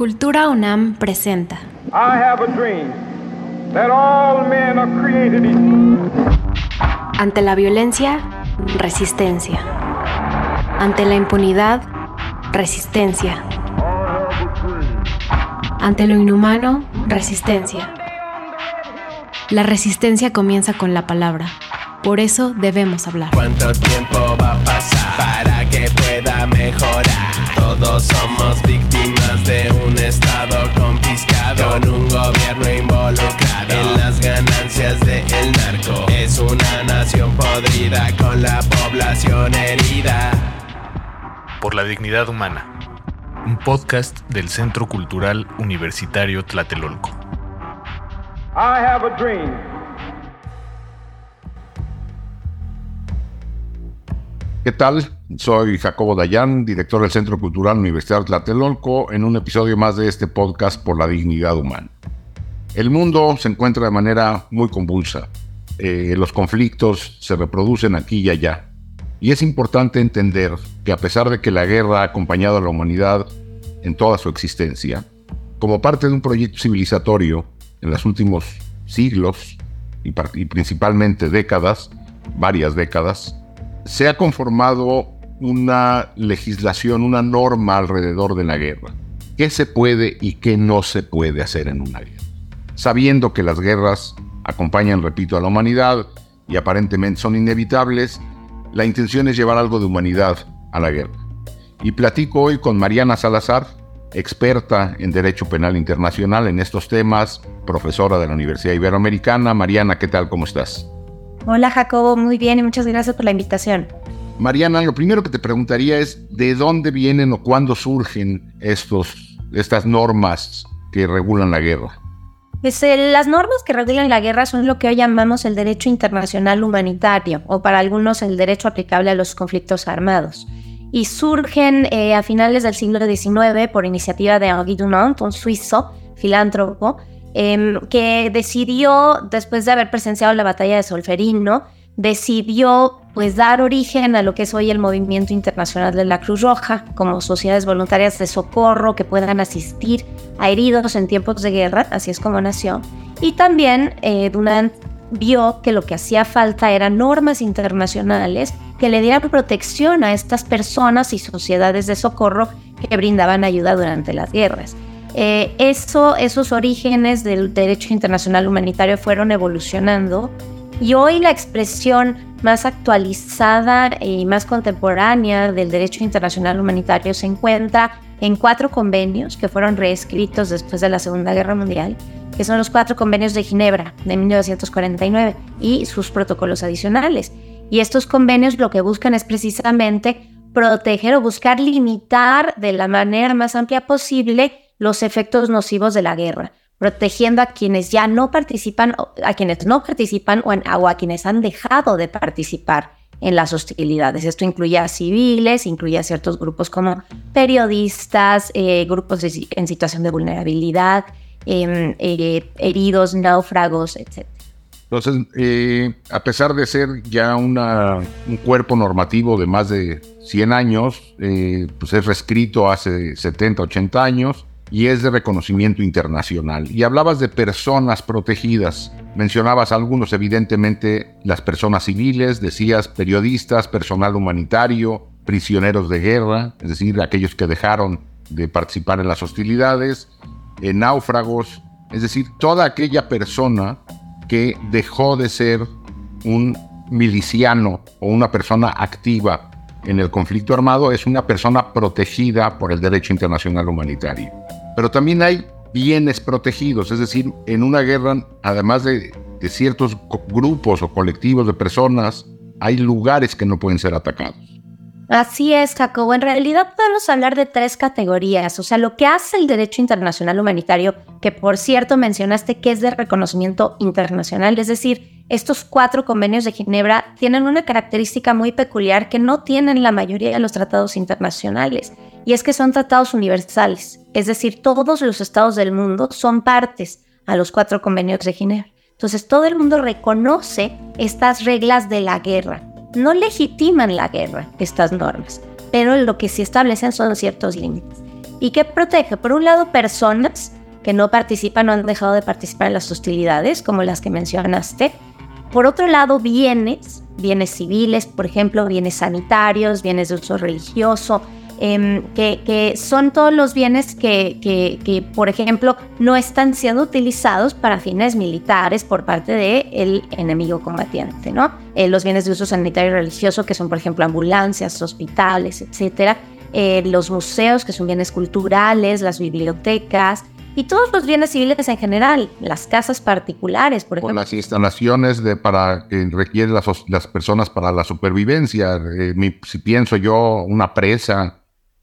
Cultura UNAM presenta. I have a dream that all men are created equal. Ante la violencia, resistencia. Ante la impunidad, resistencia. Ante lo inhumano, resistencia. La resistencia comienza con la palabra. Por eso debemos hablar. ¿Cuánto tiempo va a pasar para que pueda mejorar? Todos somos víctimas de un estado confiscado con un gobierno involucrado en las ganancias del narco. Es una nación podrida con la población herida. Por la dignidad humana. Un podcast del Centro Cultural Universitario Tlatelolco. I have a dream ¿Qué tal? Soy Jacobo Dayan, director del Centro Cultural Universidad Tlatelolco, en un episodio más de este podcast por la dignidad humana. El mundo se encuentra de manera muy convulsa. Eh, los conflictos se reproducen aquí y allá. Y es importante entender que a pesar de que la guerra ha acompañado a la humanidad en toda su existencia, como parte de un proyecto civilizatorio en los últimos siglos y, y principalmente décadas, varias décadas, se ha conformado una legislación, una norma alrededor de la guerra. ¿Qué se puede y qué no se puede hacer en una guerra? Sabiendo que las guerras acompañan, repito, a la humanidad y aparentemente son inevitables, la intención es llevar algo de humanidad a la guerra. Y platico hoy con Mariana Salazar, experta en Derecho Penal Internacional en estos temas, profesora de la Universidad Iberoamericana. Mariana, ¿qué tal? ¿Cómo estás? Hola Jacobo, muy bien y muchas gracias por la invitación. Mariana, lo primero que te preguntaría es de dónde vienen o cuándo surgen estos, estas normas que regulan la guerra. Pues, eh, las normas que regulan la guerra son lo que hoy llamamos el derecho internacional humanitario o para algunos el derecho aplicable a los conflictos armados. Y surgen eh, a finales del siglo XIX por iniciativa de Henri Dunant, un suizo filántropo, Em, que decidió, después de haber presenciado la batalla de Solferino, decidió pues dar origen a lo que es hoy el movimiento internacional de la Cruz Roja, como sociedades voluntarias de socorro que puedan asistir a heridos en tiempos de guerra, así es como nació. Y también eh, Dunant vio que lo que hacía falta eran normas internacionales que le dieran protección a estas personas y sociedades de socorro que brindaban ayuda durante las guerras. Eh, eso, esos orígenes del derecho internacional humanitario fueron evolucionando y hoy la expresión más actualizada y más contemporánea del derecho internacional humanitario se encuentra en cuatro convenios que fueron reescritos después de la Segunda Guerra Mundial, que son los cuatro convenios de Ginebra de 1949 y sus protocolos adicionales. Y estos convenios lo que buscan es precisamente proteger o buscar limitar de la manera más amplia posible los efectos nocivos de la guerra, protegiendo a quienes ya no participan, a quienes no participan o, a quienes han dejado de participar en las hostilidades. Esto incluye a civiles, incluye a ciertos grupos como periodistas, eh, grupos en situación de vulnerabilidad, em, eh, heridos, náufragos, etc. Entonces, eh, a pesar de ser ya un cuerpo normativo de más de 100 años, pues es reescrito hace 70, 80 años, y es de reconocimiento internacional. Y hablabas de personas protegidas. Mencionabas algunos, evidentemente, las personas civiles, decías periodistas, personal humanitario, prisioneros de guerra, es decir, aquellos que dejaron de participar en las hostilidades, en náufragos, es decir, toda aquella persona que dejó de ser un miliciano o una persona activa en el conflicto armado es una persona protegida por el derecho internacional humanitario. Pero también hay bienes protegidos, es decir, en una guerra, además de, ciertos grupos o colectivos de personas, hay lugares que no pueden ser atacados. Así es, Jacobo. En realidad podemos hablar de tres categorías. O sea, lo que hace el derecho internacional humanitario, que por cierto mencionaste que es de reconocimiento internacional, es decir, estos cuatro convenios de Ginebra tienen una característica muy peculiar que no tienen la mayoría de los tratados internacionales y es que son tratados universales, es decir, todos los estados del mundo son partes a los cuatro convenios de Ginebra. Entonces todo el mundo reconoce estas reglas de la guerra, no legitiman la guerra estas normas, pero lo que sí establecen son ciertos límites. y que protege, por un lado, personas que no participan o han dejado de participar en las hostilidades, como las que mencionaste. Por otro lado, bienes, bienes civiles, por ejemplo, bienes sanitarios, bienes de uso religioso, em, que, son todos los bienes que, por ejemplo, no están siendo utilizados para fines militares por parte del enemigo combatiente, ¿no? Eh, los bienes de uso sanitario y religioso, que son, por ejemplo, ambulancias, hospitales, etcétera. Eh, los museos, que son bienes culturales, las bibliotecas, y todos los bienes civiles en general, las casas particulares, por ejemplo. las instalaciones de, para que requieren las, las personas para la supervivencia. Eh, si pienso yo, una presa,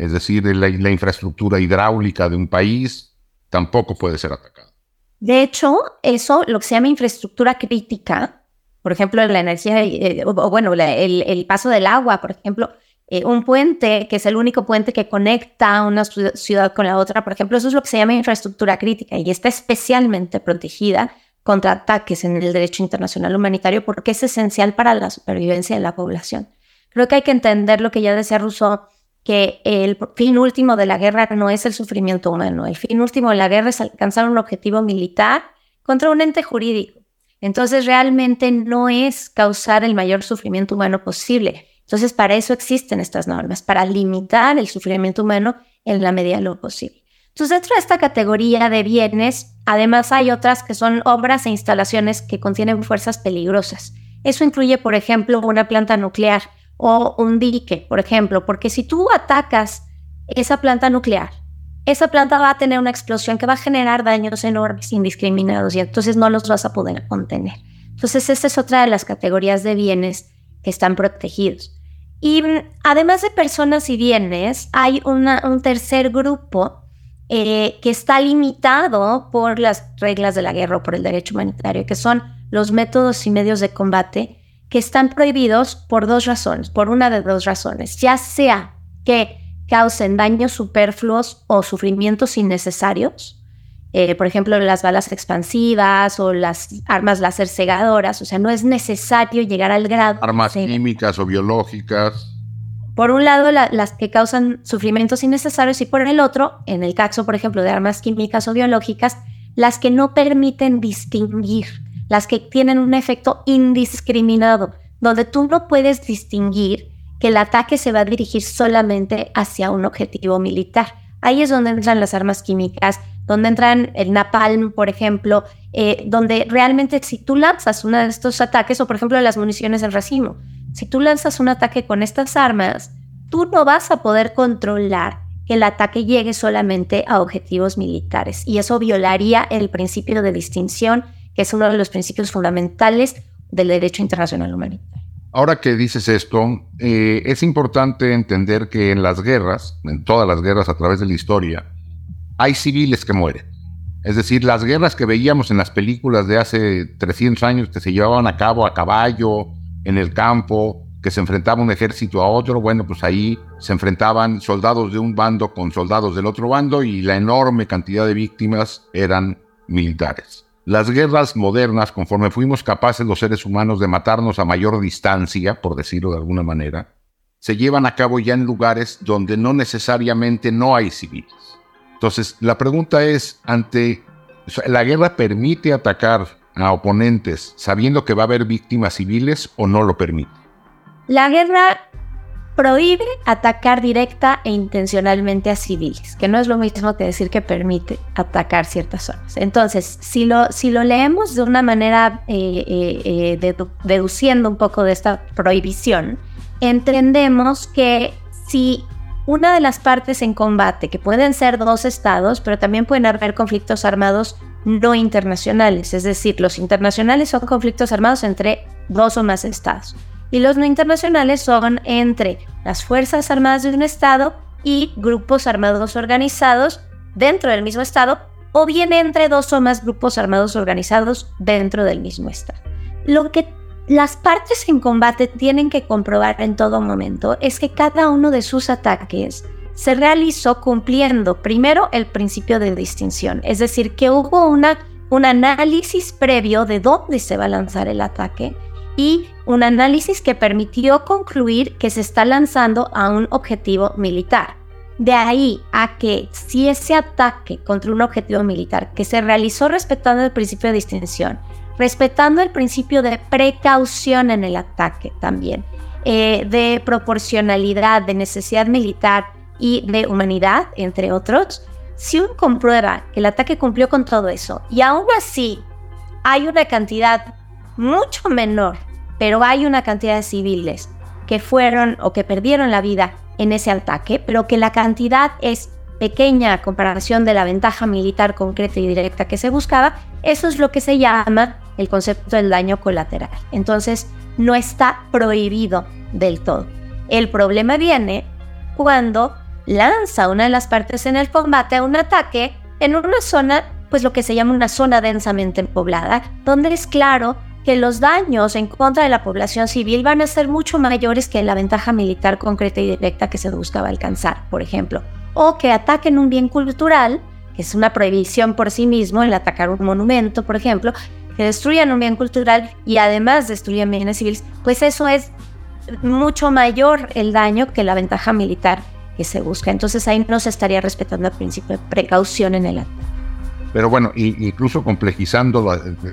es decir, la, infraestructura hidráulica de un país, tampoco puede ser atacada. De hecho, eso, lo que se llama infraestructura crítica, por ejemplo, la energía, eh, o, bueno, el, el paso del agua, por ejemplo, eh, un puente, que es el único puente que conecta una ciudad con la otra, por ejemplo, eso es lo que se llama infraestructura crítica y está especialmente protegida contra ataques en el derecho internacional humanitario porque es esencial para la supervivencia de la población. Creo que hay que entender lo que ya decía Rousseau, que el fin último de la guerra no es el sufrimiento humano, el fin último de la guerra es alcanzar un objetivo militar contra un ente jurídico. Entonces realmente no es causar el mayor sufrimiento humano posible, entonces, para eso existen estas normas, para limitar el sufrimiento humano en la medida de lo posible. Entonces, dentro de esta categoría de bienes, además hay otras que son obras e instalaciones que contienen fuerzas peligrosas. Eso incluye, por ejemplo, una planta nuclear o un dique, por ejemplo, porque si tú atacas esa planta nuclear, esa planta va a tener una explosión que va a generar daños enormes, indiscriminados, y entonces no los vas a poder contener. Entonces, esta es otra de las categorías de bienes que están protegidos. Y mm, además de personas y bienes, hay un tercer grupo eh, que está limitado por las reglas de la guerra o por el derecho humanitario, que son los métodos y medios de combate que están prohibidos por dos razones, por una de dos razones, ya sea que causen daños superfluos o sufrimientos innecesarios, eh, por ejemplo, las balas expansivas o las armas láser cegadoras. O sea, no es necesario llegar al grado. Armas químicas o biológicas. Por un lado, las que causan sufrimientos innecesarios y por el otro, en el caso, por ejemplo, de armas químicas o biológicas, las que no permiten distinguir, las que tienen un efecto indiscriminado, donde tú no puedes distinguir que el ataque se va a dirigir solamente hacia un objetivo militar. Ahí es donde entran las armas químicas, donde entran el napalm, por ejemplo, eh, donde realmente si tú lanzas uno de estos ataques, o por ejemplo las municiones en racimo, si tú lanzas un ataque con estas armas, tú no vas a poder controlar que el ataque llegue solamente a objetivos militares. Y eso violaría el principio de distinción, es uno de los principios fundamentales del derecho internacional humanitario. Ahora que dices esto, eh, es importante entender que en las guerras, en todas las guerras a través de la historia, hay civiles que mueren. Es decir, las guerras que veíamos en las películas de hace 300 años que se llevaban a cabo a caballo, en el campo, que se enfrentaba un ejército a otro, bueno, pues ahí se enfrentaban soldados de un bando con soldados del otro bando y la enorme cantidad de víctimas eran militares. Las guerras modernas, conforme fuimos capaces los seres humanos de matarnos a mayor distancia, por decirlo de alguna manera, se llevan a cabo ya en lugares donde no necesariamente no hay civiles. Entonces, la pregunta es, ante la guerra permite atacar a oponentes sabiendo que va a haber víctimas civiles o no lo permite? La guerra prohíbe atacar directa e intencionalmente a civiles, que no es lo mismo que decir que permite atacar ciertas zonas. Entonces, si lo, si lo leemos de una manera eh, eh, eh, deduciendo un poco de esta prohibición, entendemos que si una de las partes en combate, que pueden ser dos estados, pero también pueden haber conflictos armados no internacionales, es decir, los internacionales son conflictos armados entre dos o más estados y los no internacionales son entre las Fuerzas Armadas de un estado y grupos armados organizados dentro del mismo estado o bien entre dos o más grupos armados organizados dentro del mismo estado. Lo que las partes en combate tienen que comprobar en todo momento es que cada uno de sus ataques se realizó cumpliendo primero el principio de distinción, es decir, que hubo un análisis previo de dónde se va a lanzar el ataque y un análisis que permitió concluir que se está lanzando a un objetivo militar. De ahí a que si ese ataque contra un objetivo militar que se realizó respetando el principio de distinción, respetando el principio de precaución en el ataque también, eh, de proporcionalidad, de necesidad militar y de humanidad, entre otros, si uno comprueba que el ataque cumplió con todo eso y aún así hay una cantidad mucho menor, pero hay una cantidad de civiles que fueron o que perdieron la vida en ese ataque, pero que la cantidad es pequeña a comparación de la ventaja militar concreta y directa que se buscaba, eso es lo que se llama el concepto del daño colateral. Entonces, no está prohibido del todo. El problema viene cuando lanza una de las partes en el combate a un ataque en una zona, pues lo que se llama una zona densamente poblada, donde es claro que los daños en contra de la población civil van a ser mucho mayores que la ventaja militar concreta y directa que se buscaba alcanzar, por ejemplo. O que ataquen un bien cultural, que es una prohibición por sí mismo, el atacar un monumento, por ejemplo, que destruyan un bien cultural y además destruyan bienes civiles, pues eso es mucho mayor el daño que la ventaja militar que se busca. Entonces ahí no se estaría respetando el principio de precaución en el ataque. Pero bueno, incluso complejizando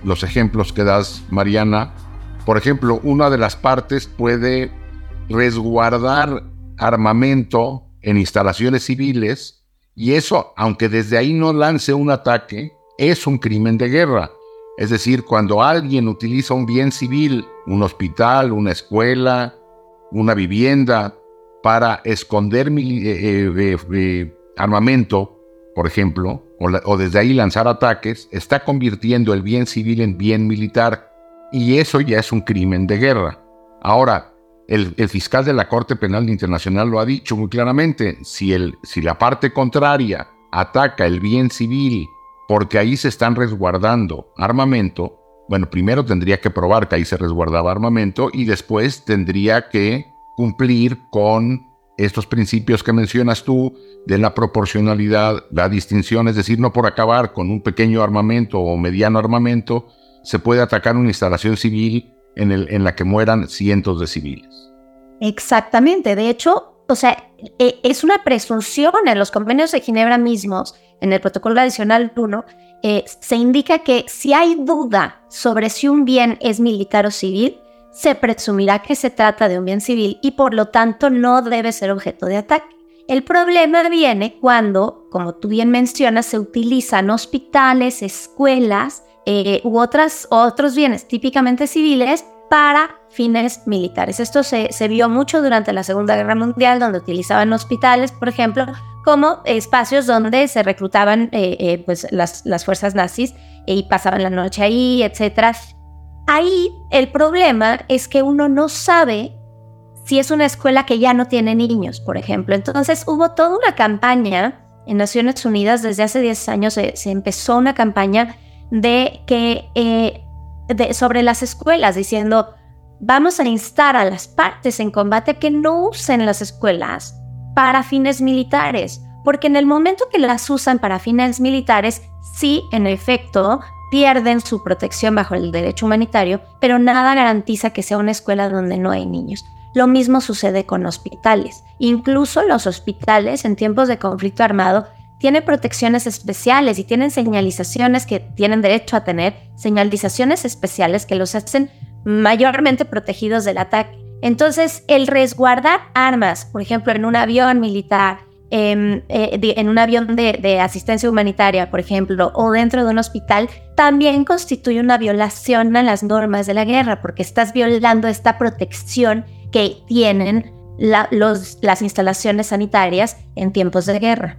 los ejemplos que das, Mariana, por ejemplo, una de las partes puede resguardar armamento en instalaciones civiles y eso, aunque desde ahí no lance un ataque, es un crimen de guerra. Es decir, cuando alguien utiliza un bien civil, un hospital, una escuela, una vivienda, para esconder eh, eh, eh, armamento, por ejemplo, o, desde ahí lanzar ataques, está convirtiendo el bien civil en bien militar y eso ya es un crimen de guerra. Ahora, el, fiscal de la Corte Penal Internacional lo ha dicho muy claramente, si, si la parte contraria ataca el bien civil porque ahí se están resguardando armamento, bueno, primero tendría que probar que ahí se resguardaba armamento y después tendría que cumplir con estos principios que mencionas tú de la proporcionalidad, la distinción, es decir, no por acabar con un pequeño armamento o mediano armamento, se puede atacar una instalación civil en, la que mueran cientos de civiles. Exactamente, de hecho, o sea, e, es una presunción en los convenios de Ginebra mismos, en el protocolo adicional 1, eh, se indica que si hay duda sobre si un bien es militar o civil, se presumirá que se trata de un bien civil y por lo tanto no debe ser objeto de ataque. El problema viene cuando, como tú bien mencionas, se utilizan hospitales, escuelas eh, u otras, otros bienes típicamente civiles para fines militares. Esto se, vio mucho durante la Segunda Guerra Mundial, donde utilizaban hospitales, por ejemplo, como espacios donde se reclutaban eh, eh, pues las, fuerzas nazis y pasaban la noche ahí, etc. Ahí el problema es que uno no sabe si es una escuela que ya no tiene niños, por ejemplo. Entonces hubo toda una campaña en Naciones Unidas, desde hace 10 años se, empezó una campaña de que, eh, sobre las escuelas, diciendo, vamos a instar a las partes en combate que no usen las escuelas para fines militares, porque en el momento que las usan para fines militares, sí, en efecto, pierden su protección bajo el derecho humanitario, pero nada garantiza que sea una escuela donde no hay niños. Lo mismo sucede con hospitales. Incluso los hospitales en tiempos de conflicto armado tienen protecciones especiales y tienen señalizaciones que tienen derecho a tener, señalizaciones especiales que los hacen mayormente protegidos del ataque. Entonces, el resguardar armas, por ejemplo, en un avión militar, Em, eh, en un avión de, asistencia humanitaria, por ejemplo, o dentro de un hospital, también constituye una violación a las normas de la guerra, porque estás violando esta protección que tienen las instalaciones sanitarias en tiempos de guerra.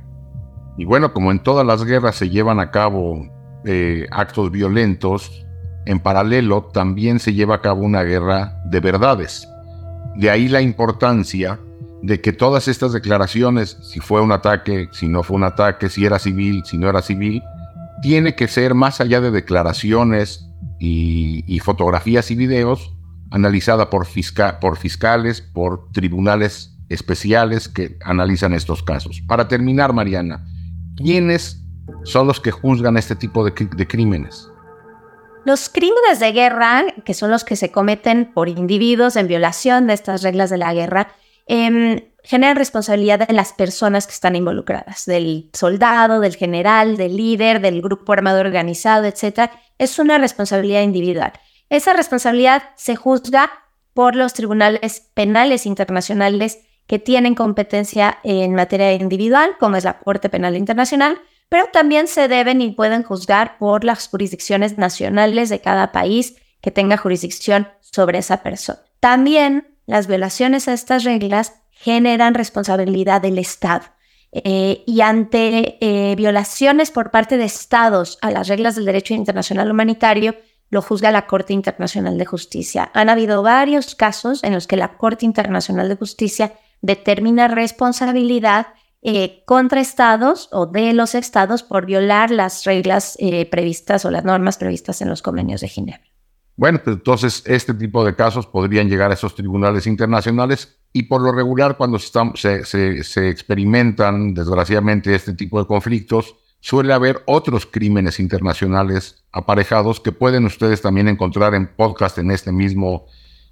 Y bueno, como en todas las guerras se llevan a cabo eh, actos violentos, en paralelo también se lleva a cabo una guerra de verdades. De ahí la importancia de que todas estas declaraciones, si fue un ataque, si no fue un ataque, si era civil, si no era civil, tiene que ser más allá de declaraciones y, fotografías y videos, analizada por, fiscales, por tribunales especiales que analizan estos casos. Para terminar, Mariana, ¿quiénes son los que juzgan este tipo de, crímenes? Los crímenes de guerra, que son los que se cometen por individuos en violación de estas reglas de la guerra, Em, generan responsabilidad de las personas que están involucradas, del soldado, del general, del líder, del grupo armado organizado, etc. Es una responsabilidad individual. Esa responsabilidad se juzga por los tribunales penales internacionales que tienen competencia en materia individual, como es la Corte Penal Internacional, pero también se deben y pueden juzgar por las jurisdicciones nacionales de cada país que tenga jurisdicción sobre esa persona. También las violaciones a estas reglas generan responsabilidad del Estado. Eh, y ante eh, violaciones por parte de estados a las reglas del derecho internacional humanitario, lo juzga la Corte Internacional de Justicia. Han habido varios casos en los que la Corte Internacional de Justicia determina responsabilidad eh, contra estados o de los estados por violar las reglas previstas o las normas previstas en los convenios de Ginebra. Bueno, pues entonces este tipo de casos podrían llegar a esos tribunales internacionales y por lo regular cuando se, se, experimentan desgraciadamente este tipo de conflictos, suele haber otros crímenes internacionales aparejados que pueden ustedes también encontrar en podcast en este mismo,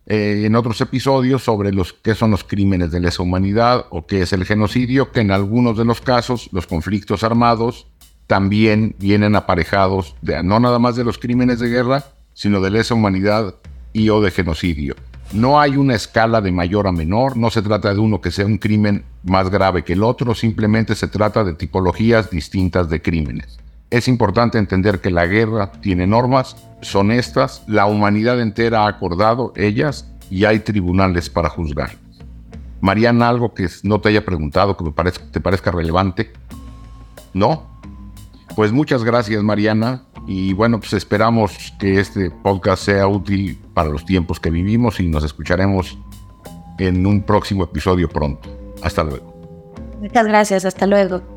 eh, en otros episodios sobre los qué son los crímenes de lesa humanidad o qué es el genocidio, que en algunos de los casos los conflictos armados también vienen aparejados de no nada más de los crímenes de guerra, sino de lesa humanidad y o de genocidio. No hay una escala de mayor a menor, no se trata de uno que sea un crimen más grave que el otro, simplemente se trata de tipologías distintas de crímenes. Es importante entender que la guerra tiene normas, son estas, la humanidad entera ha acordado ellas y hay tribunales para juzgar. Mariana, algo que no te haya preguntado, que me parezca, te parezca relevante. ¿No? Pues muchas gracias, Mariana. Y bueno, pues esperamos que este podcast sea útil para los tiempos que vivimos y nos escucharemos en un próximo episodio pronto. Hasta luego. Muchas gracias, hasta luego.